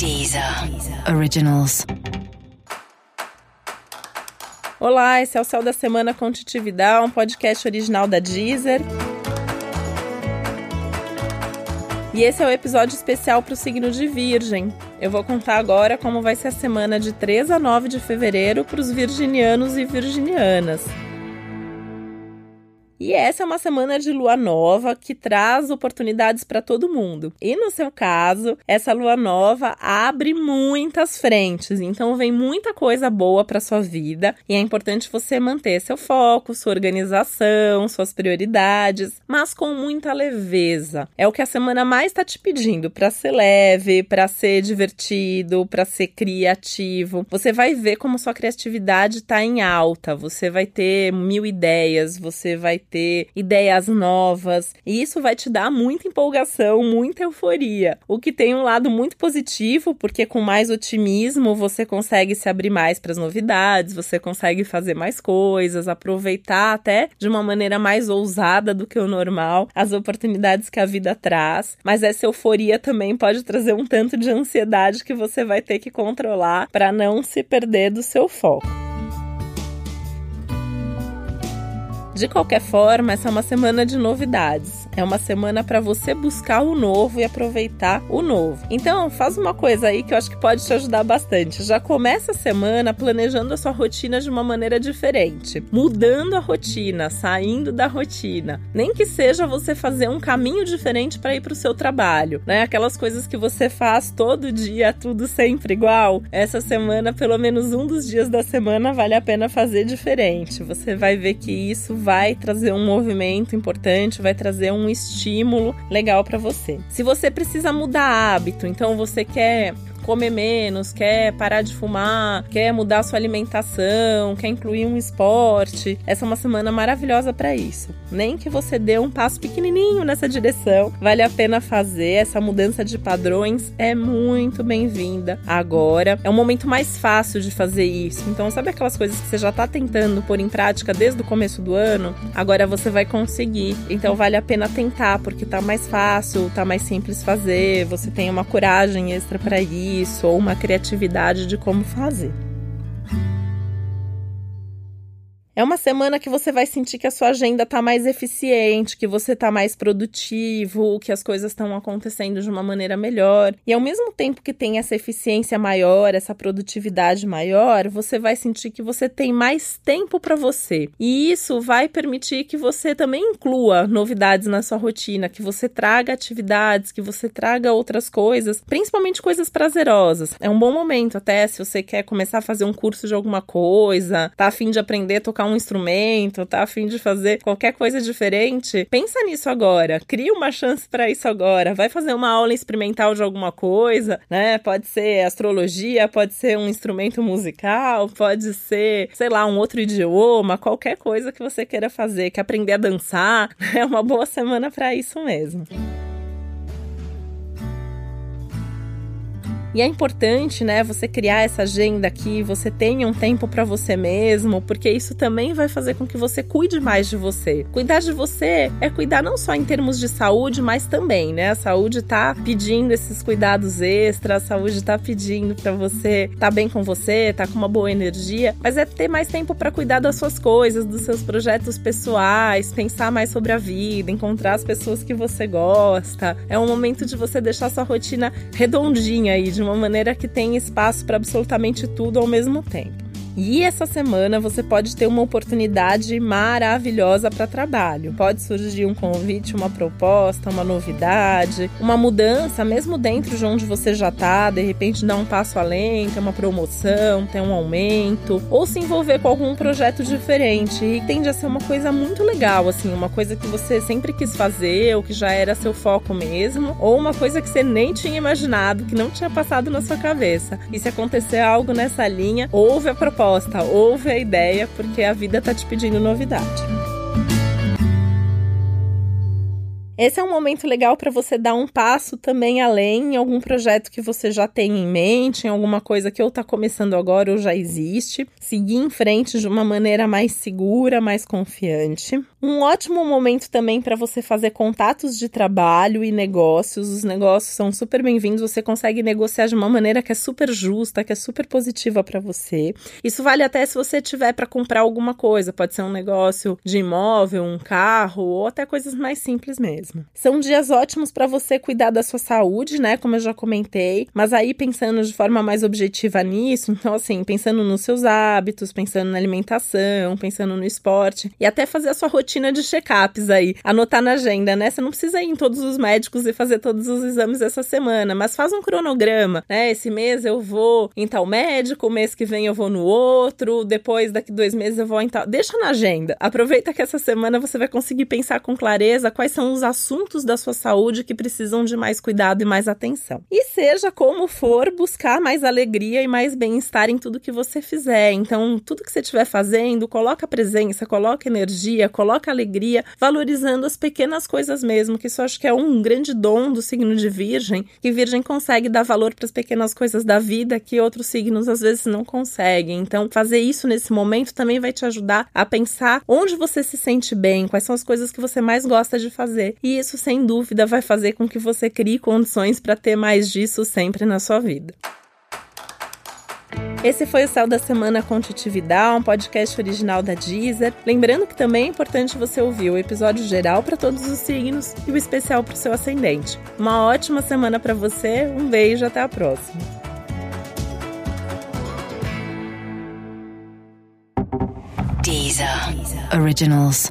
Deezer Originals. Olá, esse é o Céu da Semana com Titividade, um podcast original da Deezer. E esse é o episódio especial para o signo de Virgem. Eu vou contar agora como vai ser a semana de 3 a 9 de fevereiro para os virginianos e virginianas. E essa é uma semana de lua nova que traz oportunidades para todo mundo. E no seu caso, essa lua nova abre muitas frentes, então vem muita coisa boa para sua vida e é importante você manter seu foco, sua organização, suas prioridades, mas com muita leveza. É o que a semana mais está te pedindo para ser leve, para ser divertido, para ser criativo. Você vai ver como sua criatividade está em alta, você vai ter mil ideias, você vai ter ideias novas, e isso vai te dar muita empolgação, muita euforia. O que tem um lado muito positivo, porque com mais otimismo você consegue se abrir mais para as novidades, você consegue fazer mais coisas, aproveitar até de uma maneira mais ousada do que o normal as oportunidades que a vida traz. Mas essa euforia também pode trazer um tanto de ansiedade que você vai ter que controlar para não se perder do seu foco. De qualquer forma, essa é uma semana de novidades. É uma semana para você buscar o novo e aproveitar o novo. Então, faz uma coisa aí que eu acho que pode te ajudar bastante. Já começa a semana planejando a sua rotina de uma maneira diferente, mudando a rotina, saindo da rotina. Nem que seja você fazer um caminho diferente para ir para o seu trabalho, né? Aquelas coisas que você faz todo dia, tudo sempre igual. Essa semana, pelo menos um dos dias da semana, vale a pena fazer diferente. Você vai ver que isso vai trazer um movimento importante, vai trazer um estímulo legal para você. Se você precisa mudar hábito, então você quer comer menos, quer parar de fumar, quer mudar sua alimentação, quer incluir um esporte, essa é uma semana maravilhosa para isso. Nem que você dê um passo pequenininho nessa direção, vale a pena fazer. Essa mudança de padrões é muito bem-vinda agora. É um momento mais fácil de fazer isso. Então, sabe aquelas coisas que você já tá tentando pôr em prática desde o começo do ano? Agora você vai conseguir. Então, vale a pena tentar, porque tá mais fácil, tá mais simples fazer, você tem uma coragem extra para ir isso ou uma criatividade de como fazer. É uma semana que você vai sentir que a sua agenda está mais eficiente, que você está mais produtivo, que as coisas estão acontecendo de uma maneira melhor. E ao mesmo tempo que tem essa eficiência maior, essa produtividade maior, você vai sentir que você tem mais tempo para você. E isso vai permitir que você também inclua novidades na sua rotina, que você traga atividades, que você traga outras coisas, principalmente coisas prazerosas. É um bom momento até se você quer começar a fazer um curso de alguma coisa, tá afim de aprender a tocar um instrumento, tá a fim de fazer qualquer coisa diferente, pensa nisso agora. Cria uma chance para isso agora. Vai fazer uma aula experimental de alguma coisa, né? Pode ser astrologia, pode ser um instrumento musical, pode ser, sei lá, um outro idioma, qualquer coisa que você queira fazer, que aprender a dançar. É uma boa semana para isso mesmo. E é importante, né, você criar essa agenda aqui, você tenha um tempo para você mesmo, porque isso também vai fazer com que você cuide mais de você. Cuidar de você é cuidar não só em termos de saúde, mas também, né? A saúde tá pedindo esses cuidados extras, a saúde tá pedindo para você tá bem com você, tá com uma boa energia, mas é ter mais tempo para cuidar das suas coisas, dos seus projetos pessoais, pensar mais sobre a vida, encontrar as pessoas que você gosta. É um momento de você deixar sua rotina redondinha aí, de uma maneira que tem espaço para absolutamente tudo ao mesmo tempo. E essa semana você pode ter uma oportunidade maravilhosa para trabalho. Pode surgir um convite, uma proposta, uma novidade, uma mudança, mesmo dentro de onde você já está, de repente dar um passo além, ter uma promoção, ter um aumento, ou se envolver com algum projeto diferente. E tende a ser uma coisa muito legal, assim, uma coisa que você sempre quis fazer, ou que já era seu foco mesmo, ou uma coisa que você nem tinha imaginado, que não tinha passado na sua cabeça. E se acontecer algo nessa linha, ouve a proposta proposta, ouve a ideia, porque a vida tá te pedindo novidade. Esse é um momento legal para você dar um passo também além em algum projeto que você já tem em mente, em alguma coisa que ou está começando agora ou já existe. Seguir em frente de uma maneira mais segura, mais confiante. Um ótimo momento também para você fazer contatos de trabalho e negócios. Os negócios são super bem-vindos, você consegue negociar de uma maneira que é super justa, que é super positiva para você. Isso vale até se você tiver para comprar alguma coisa, pode ser um negócio de imóvel, um carro ou até coisas mais simples mesmo. São dias ótimos para você cuidar da sua saúde, né, como eu já comentei, mas aí pensando de forma mais objetiva nisso, então assim, pensando nos seus hábitos, pensando na alimentação, pensando no esporte e até fazer a sua rotina de check-ups aí, anotar na agenda, né? Você não precisa ir em todos os médicos e fazer todos os exames essa semana, mas faz um cronograma, né? Esse mês eu vou em tal médico, mês que vem eu vou no outro, depois daqui dois meses eu vou em tal. Deixa na agenda. Aproveita que essa semana você vai conseguir pensar com clareza quais são os assuntos da sua saúde que precisam de mais cuidado e mais atenção. E seja como for, buscar mais alegria e mais bem-estar em tudo que você fizer. Então, tudo que você estiver fazendo, coloca presença, coloca energia, coloca alegria, valorizando as pequenas coisas mesmo, que isso acho que é um grande dom do signo de Virgem, que Virgem consegue dar valor para as pequenas coisas da vida que outros signos às vezes não conseguem. Então, fazer isso nesse momento também vai te ajudar a pensar onde você se sente bem, quais são as coisas que você mais gosta de fazer. E isso, sem dúvida, vai fazer com que você crie condições para ter mais disso sempre na sua vida. Esse foi o Céu da Semana com Titividade, um podcast original da Deezer. Lembrando que também é importante você ouvir o episódio geral para todos os signos e o especial para o seu ascendente. Uma ótima semana para você, um beijo, até a próxima. Deezer. Originals.